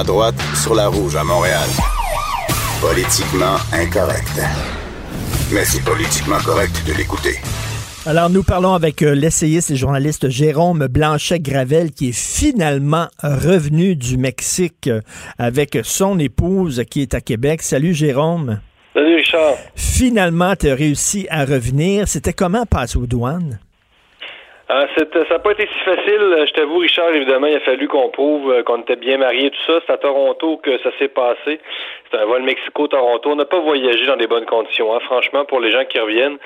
À droite, sur la rouge à Montréal. Politiquement incorrect. Mais c'est politiquement correct de l'écouter. Alors, nous parlons avec euh, l'essayiste et journaliste Jérôme Blanchet-Gravel, qui est finalement revenu du Mexique euh, avec son épouse qui est à Québec. Salut, Jérôme. Salut, Richard. Finalement, tu as réussi à revenir. C'était comment passer aux douanes? Euh, ça n'a pas été si facile. Je t'avoue, Richard, évidemment, il a fallu qu'on prouve euh, qu'on était bien mariés, tout ça. C'est à Toronto que ça s'est passé. C'est un vol Mexico-Toronto. On n'a pas voyagé dans des bonnes conditions. Hein. Franchement, pour les gens qui reviennent,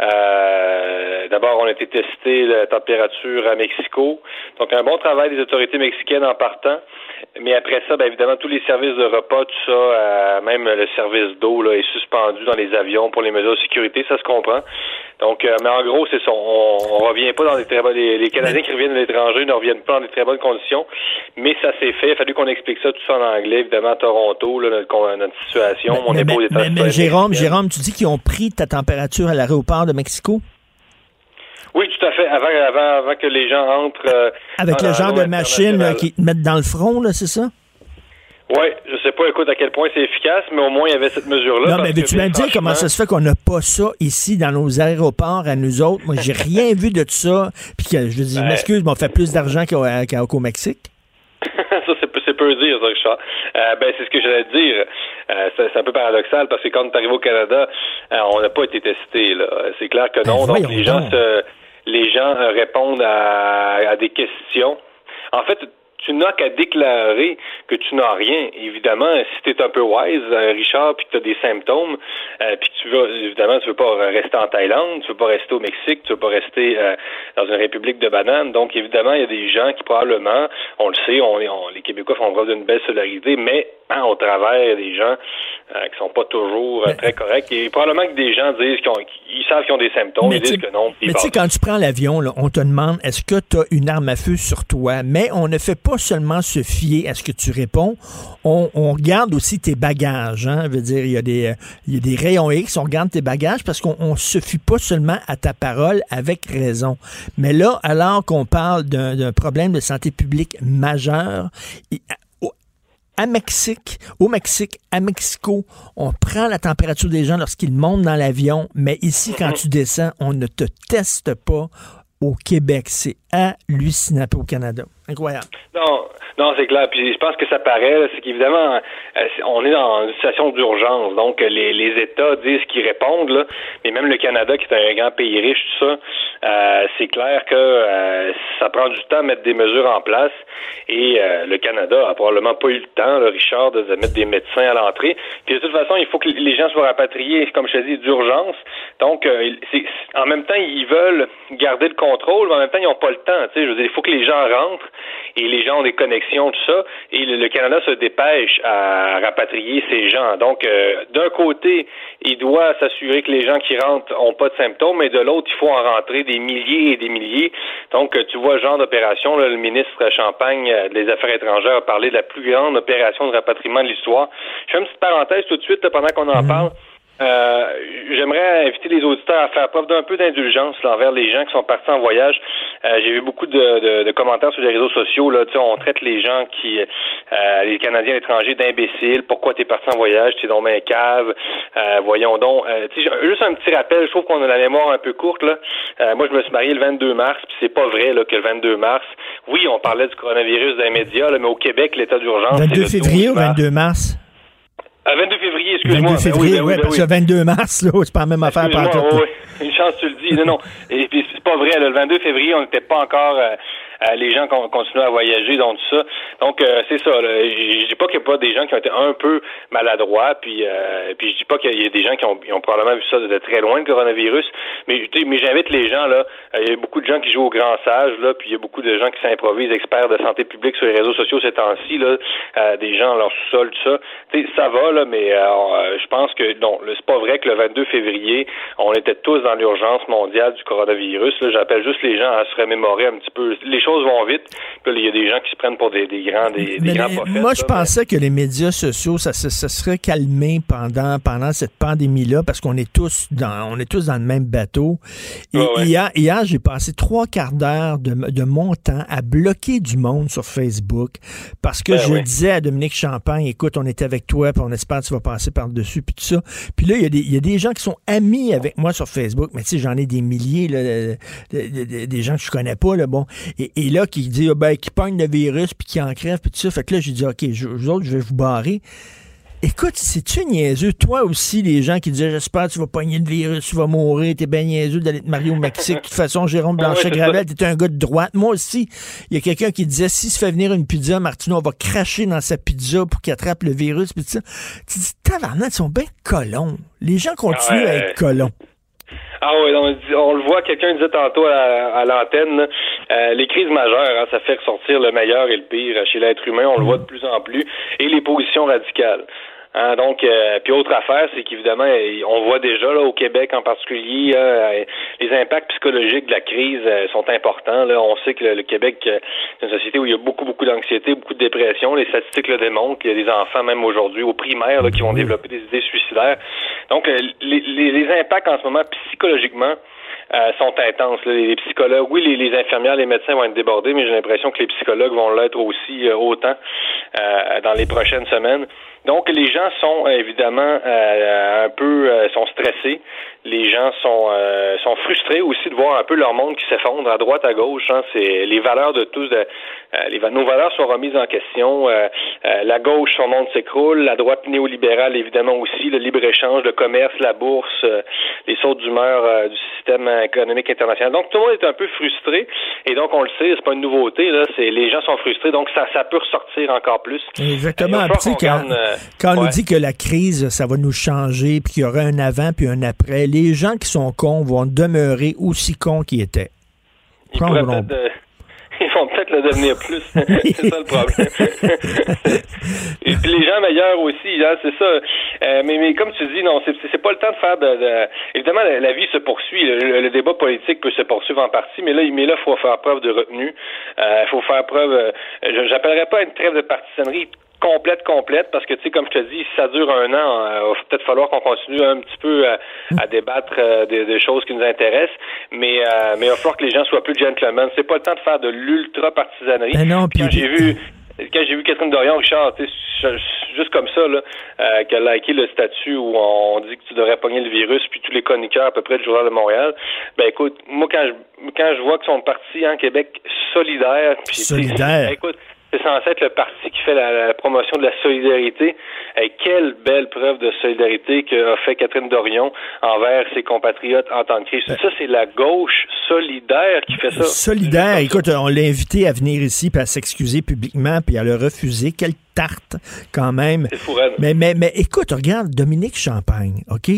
euh, d'abord, on a été testé la température à Mexico. Donc, un bon travail des autorités mexicaines en partant. Mais après ça, bien évidemment, tous les services de repas, tout ça, euh, même le service d'eau là, est suspendu dans les avions pour les mesures de sécurité, ça se comprend. Donc, euh, mais en gros, c'est ça. On, on revient pas dans des très bonnes. Les, les Canadiens qui reviennent de l'étranger ne reviennent pas dans des très bonnes conditions. Mais ça s'est fait. Il a fallu qu'on explique ça tout ça en anglais, évidemment, à Toronto, là, notre, notre situation. Mais, mon mais, épouse mais, est mais Jérôme, Jérôme, tu dis qu'ils ont pris ta température à l'aéroport de Mexico? Oui, tout à fait. Avant, avant, avant que les gens entrent. Euh, Avec le genre de machine là, qui te mettent dans le front, là, c'est ça? Oui, je sais pas, écoute, à quel point c'est efficace, mais au moins, il y avait cette mesure-là. Non, mais veux-tu me dire comment ça se fait qu'on n'a pas ça ici dans nos aéroports à nous autres? Moi, j'ai rien vu de tout ça. Puis que, je dis, Ben- m'excuse, mais on fait plus d'argent qu'au, qu'au Mexique. ça, c'est peu, dire, ça, Richard. Euh, ben, c'est ce que j'allais dire. Euh, c'est, un peu paradoxal parce que quand est arrivé au Canada, euh, on n'a pas été testé. Là. C'est clair que non. Ben, donc, voyons les gens, donc. se- les gens euh, répondent à, à des questions. En fait, tu n'as qu'à déclarer que tu n'as rien. Évidemment, si tu es un peu wise, Richard, puis que tu as des symptômes, euh, puis que tu veux, évidemment, tu veux pas rester en Thaïlande, tu veux pas rester au Mexique, tu veux pas rester euh, dans une république de bananes. Donc, évidemment, il y a des gens qui probablement, on le sait, on, on- les Québécois font preuve d'une belle solidarité, mais hein, au travers des gens euh, qui sont pas toujours euh, très corrects. Et probablement que des gens disent qu'ils savent qu'ils ont des symptômes, ils disent que non. mais tu sais, quand tu prends l'avion, là, on te demande est-ce que tu as une arme à feu sur toi? Mais on ne fait pas seulement se fier à ce que tu réponds, on, on regarde aussi tes bagages. Hein? Je veux dire, il y, a des, euh, il y a des rayons X, on regarde tes bagages parce qu'on ne se fie pas seulement à ta parole avec raison. Mais là, alors qu'on parle d'un problème de santé publique majeur, à Mexique, au Mexique, à Mexico, on prend la température des gens lorsqu'ils montent dans l'avion, mais ici, quand tu descends, on ne te teste pas au Québec. C'est hallucinant au Canada. Incroyable. Non, non, c'est clair. Puis je pense que ça paraît, c'est qu'évidemment, euh, on est dans une situation d'urgence. Donc, les, les États disent qu'ils répondent, là, mais même le Canada, qui est un grand pays riche, tout ça, euh, c'est clair que euh, ça prend du temps à mettre des mesures en place. Et euh, le Canada a probablement pas eu le temps, là, Richard, de, mettre des médecins à l'entrée. Puis de toute façon, il faut que les gens soient rapatriés, comme je te dis, d'urgence. Donc, euh, c'est- en même temps, ils veulent garder le contrôle, mais en même temps, ils n'ont pas le temps. Je veux dire, il faut que les gens rentrent et les gens ont des connexions, tout ça. Et le, le Canada se dépêche à rapatrier ces gens. Donc, euh, d'un côté, il doit s'assurer que les gens qui rentrent ont pas de symptômes, mais de l'autre, il faut en rentrer des milliers et des milliers. Donc, euh, tu vois genre d'opération, le ministre Champagne euh, des Affaires étrangères a parlé de la plus grande opération de rapatriement de l'histoire. Je fais une petite parenthèse tout de suite là, pendant qu'on en parle. Euh, J'aimerais inviter les auditeurs à faire preuve d'un peu d'indulgence là, envers les gens qui sont partis en voyage. Euh, J'ai vu beaucoup de, de- de commentaires sur les réseaux sociaux. Là, Tu sais, on traite les gens qui, euh, les Canadiens à l'étranger, d'imbéciles. Pourquoi t'es parti en voyage? T'es dans un cave. Euh, voyons donc. Euh, juste un petit rappel. Je trouve qu'on a la mémoire un peu courte là. Euh, moi, je me suis marié le 22 mars, puis c'est pas vrai là que le 22 mars. Oui, on parlait du coronavirus dans les médias, là, mais au Québec, l'état d'urgence. 22 c'est le février 12 ou mars. 22 mars? Ah, 22 février, excuse-moi. 22 Ben oui, février, ben oui, ben parce que 22 mars, là, c'est pas la même affaire par oui. Une chance, tu le dis. Non, non. Et puis, c'est pas vrai. là, le 22 février, on n'était pas encore euh, les gens continuent à voyager, donc tout ça. Donc c'est ça. Je dis pas qu'il n'y a pas des gens qui ont été un peu maladroits, puis puis je dis pas qu'il y a des gens qui ont, ont probablement vu ça de très loin le coronavirus, mais mais j'invite les gens là. Il y a beaucoup de gens qui jouent au grand sage là, puis il y a beaucoup de gens qui s'improvisent experts de santé publique sur les réseaux sociaux ces temps-ci là, des gens en leur sous-sol tout ça. ça va là, mais je pense que non, c'est pas vrai que le 22 février, on était tous dans l'urgence mondiale du coronavirus. J'appelle juste les gens à se remémorer un petit peu. Les choses vont vite. il y a des gens qui se prennent pour des, grands, des, grands prophètes. Moi, je pensais que les médias sociaux, ça, ça, serait calmé pendant, pendant cette pandémie-là parce qu'on est tous dans, on est tous dans le même bateau. Et hier, hier j'ai passé trois quarts d'heure de, de, mon temps à bloquer du monde sur Facebook parce que ben je disais à Dominique Champagne, écoute, on est avec toi, puis on espère que tu vas passer par-dessus, puis tout ça. Puis là, il y, a des gens qui sont amis avec moi sur Facebook, mais tu sais, j'en ai des milliers, là, des gens que je connais pas, là, bon. Et, là, qui dit, ah, ben, qui pogne le virus, puis qui en crève, puis tout ça. Fait que là, j'ai dit, OK, je, vous autres, je vais vous barrer. Écoute, c'est-tu niaiseux? Toi aussi, les gens qui disaient J'espère que tu vas pogner le virus, tu vas mourir, t'es bien niaiseux d'aller te marier au Mexique. De toute façon, Jérôme Blanchet-Gravel, t'es un gars de droite. Moi aussi, il y a quelqu'un qui disait Si se fait venir une pizza, Martino, on va cracher dans sa pizza pour qu'il attrape le virus. Puis ça. Tu dis Tabarnak, ils sont bien colons. Les gens continuent à être colons. Ah oui, on, le voit, quelqu'un disait tantôt à, l'antenne, euh, les crises majeures, hein, ça fait ressortir le meilleur et le pire chez l'être humain, on le voit de plus en plus, et les positions radicales. Hein, donc, euh, puis autre affaire, c'est qu'évidemment, on voit déjà là, au Québec en particulier, euh, les impacts psychologiques de la crise euh, sont importants. Là. On sait que le, Québec est une société où il y a beaucoup, beaucoup d'anxiété, beaucoup de dépression. Les statistiques le démontrent. Il y a des enfants, même aujourd'hui, au primaire, qui vont développer des idées suicidaires. Donc, les, les, impacts en ce moment, psychologiquement, sont intenses. Les psychologues, oui, les, les, infirmières, les médecins vont être débordés, mais j'ai l'impression que les psychologues vont l'être aussi autant dans les prochaines semaines. Donc, les gens sont euh, évidemment euh, un peu euh, sont stressés. Les gens sont sont frustrés aussi de voir un peu leur monde qui s'effondre à droite, à gauche. Hein. C'est les valeurs de tous. les, nos valeurs sont remises en question. la gauche, son monde s'écroule. La droite néolibérale, évidemment aussi. Le libre échange, le commerce, la bourse, les sautes d'humeur du système économique international. Donc, tout le monde est un peu frustré. Et donc, on le sait, c'est pas une nouveauté. Là, c'est les gens sont frustrés. Donc, ça, ça peut ressortir encore plus. Exactement. Quand on nous dit que la crise, ça va nous changer, puis qu'il y aura un avant puis un après, les gens qui sont cons vont demeurer aussi cons qu'ils étaient. Ils, vont peut-être le devenir plus. c'est ça le problème. Et puis les gens meilleurs aussi, hein, c'est ça. Euh, mais, mais comme tu dis, non, c'est pas le temps de faire de. Évidemment, la, vie se poursuit. Le, débat politique peut se poursuivre en partie, mais là, mais là, faut faire preuve de retenue. Il euh, faut faire preuve. Euh, J'appellerais pas une trêve de partisanerie complète, complète, parce que, tu sais, comme je te dis, si ça dure un an, euh, il va peut-être falloir qu'on continue un petit peu à, à débattre euh, des, choses qui nous intéressent, mais, euh, mais il va falloir que les gens soient plus gentlemen. C'est pas le temps de faire de l'ultra-partisanerie. Ben non, quand j'ai vu quand j'ai vu Catherine Dorion, Richard, juste comme ça, là, euh, qu'elle a liké le statut où on dit que tu devrais pogner le virus, puis tous les chroniqueurs à peu près du Journal de Montréal, ben écoute, moi quand je quand je vois que son parti en Québec solidaire, puis solidaire. écoute, c'est censé être le parti qui fait la, promotion de la solidarité. Et quelle belle preuve de solidarité qu'a fait Catherine Dorion envers ses compatriotes en temps de crise. Euh. Ça, c'est la gauche solidaire qui fait ça. Solidaire. Écoute, on l'a invité à venir ici, puis à s'excuser publiquement, puis à le refuser. Tarte, quand même. Mais, mais, mais écoute, regarde, Dominique Champagne, OK?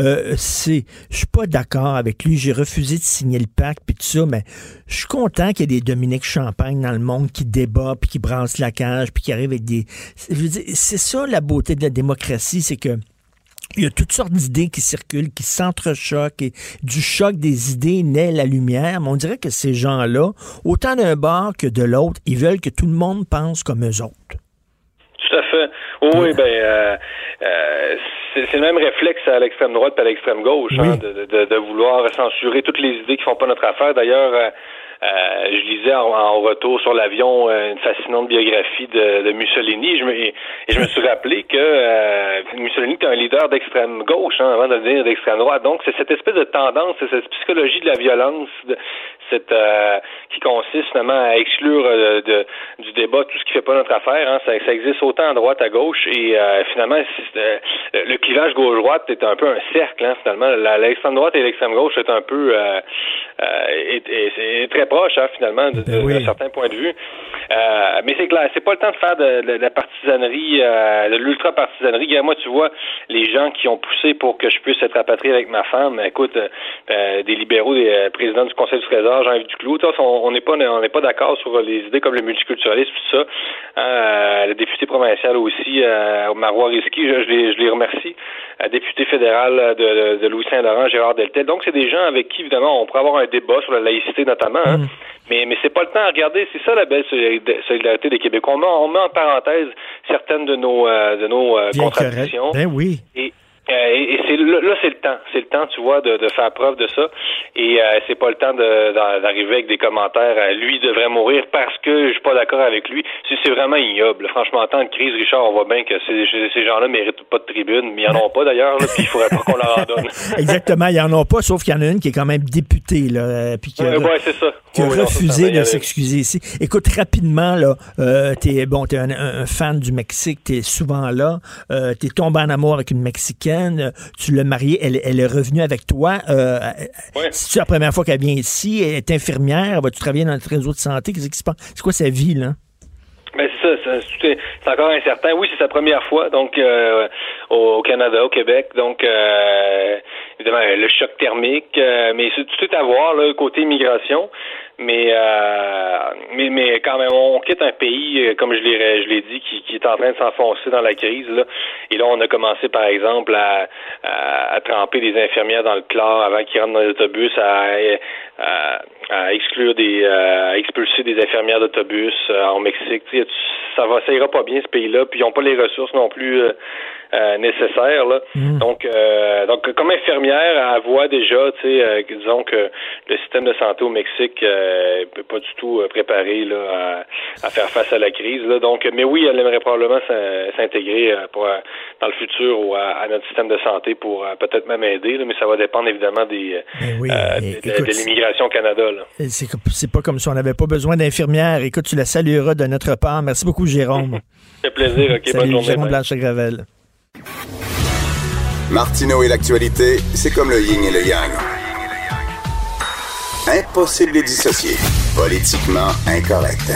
Euh, c'est, je suis pas d'accord avec lui. J'ai refusé de signer le pacte, puis tout ça, mais je suis content qu'il y ait des Dominique Champagne dans le monde qui débat, puis qui brassent la cage, puis qui arrivent avec des... C'est ça la beauté de la démocratie, c'est que il y a toutes sortes d'idées qui circulent, qui s'entrechoquent, et du choc des idées naît la lumière. Mais on dirait que ces gens-là, autant d'un bord que de l'autre, ils veulent que tout le monde pense comme eux autres. Tout à fait. Oui, ben euh, euh, c'est le même réflexe à l'extrême droite et à l'extrême gauche, hein, de, de, de, vouloir censurer toutes les idées qui font pas notre affaire. D'ailleurs, euh, euh, je lisais en, retour sur l'avion euh, une fascinante biographie de, de Mussolini je me, et, je me suis rappelé que euh, Mussolini était un leader d'extrême gauche hein, avant de devenir d'extrême droite. Donc c'est cette espèce de tendance, c'est cette psychologie de la violence, de, cette qui consiste finalement à exclure de, du débat tout ce qui fait pas notre affaire. Hein. Ça, ça, existe autant à droite à gauche et finalement le clivage gauche-droite est un peu un cercle. Hein, finalement, l'extrême droite et l'extrême gauche est un peu est, très proche, hein, finalement, d'un ben certain point de vue. mais c'est clair, c'est pas le temps de faire de, la partisanerie, de l'ultra-partisanerie. Moi, tu vois, les gens qui ont poussé pour que je puisse être rapatrié avec ma femme, écoute, des libéraux, des présidents du Conseil du Trésor, Jean-Yves Duclos, on n'est pas on n'est pas d'accord sur les idées comme le multiculturalisme, tout ça. Hein, le député provincial aussi, Marois Risky, je, je, les, remercie. député fédéral de, de Louis-Saint-Laurent, Gérard Deltel. Donc, c'est des gens avec qui, évidemment, on pourrait avoir un débat sur la laïcité notamment. Hein. Mm. Mais, mais c'est pas le temps à regarder. C'est ça la belle solidarité des Québécois. On met, on met en parenthèse certaines de nos, euh, de nos euh, contradictions. Ben oui. Et, euh, là, c'est le temps. C'est le temps, tu vois, de, de, faire preuve de ça. Et euh, c'est pas le temps d'arriver avec des commentaires. Euh, lui devrait mourir parce que je suis pas d'accord avec lui. C'est vraiment ignoble. Franchement, en temps de crise, Richard, on voit bien que ces, ces gens-là méritent pas de tribune, mais ils en ont pas d'ailleurs. Puis il faudrait pas qu'on leur en donne. Exactement, ils en ont pas, sauf qu'il y en a une qui est quand même députée là, puis qui a, ouais, ça. qui a refusé de s'excuser ici. Écoute rapidement là, euh, t'es bon, t'es un, un, fan du Mexique, t'es souvent là, euh, t'es tombé en amour avec une mexicaine tu l'as mariée, elle, est revenue avec toi. Euh, C'est la première fois qu'elle vient ici, elle est infirmière, va tu travailler dans le réseau de santé, qu'est-ce qui se passe? C'est quoi sa vie, là? Ben c'est ça, c'est encore incertain. Oui, c'est sa première fois, donc euh, au, Canada, au Québec, donc euh, évidemment le choc thermique, euh, mais c'est tout à voir là côté immigration. Mais, euh, mais, mais quand même, on quitte un pays, euh, comme je l'ai, je l'ai dit, qui, qui est en train de s'enfoncer dans la crise. Là. Et là, on a commencé, par exemple, à, à, tremper des infirmières dans le chlore avant qu'ils rentrent dans l'autobus, à, à, à, exclure des, à expulser des infirmières d'autobus euh, en Mexique. ça va, ça ira pas bien ce pays-là. Puis ils n'ont pas les ressources non plus euh, nécessaires. Là. Mm. Donc, euh, donc, comme infirmière, elle voit déjà, tu sais, euh, disons que le système de santé au Mexique ne peut pas du tout préparer là, à, faire face à la crise. Là. Donc, mais oui, elle aimerait probablement s'intégrer pour dans le futur ou à, notre système de santé pour peut-être même aider, là, mais ça va dépendre évidemment des, ben de, l'immigration au Canada. C'est pas comme si on n'avait pas besoin d'infirmières. Écoute, tu la salueras de notre part. Merci beaucoup, Jérôme. Ça fait plaisir. OK, bonne journée. Jérôme Blanchet-Gravel. Martineau et l'actualité, c'est comme le yin et le yang. Impossible de dissocier. Politiquement incorrect.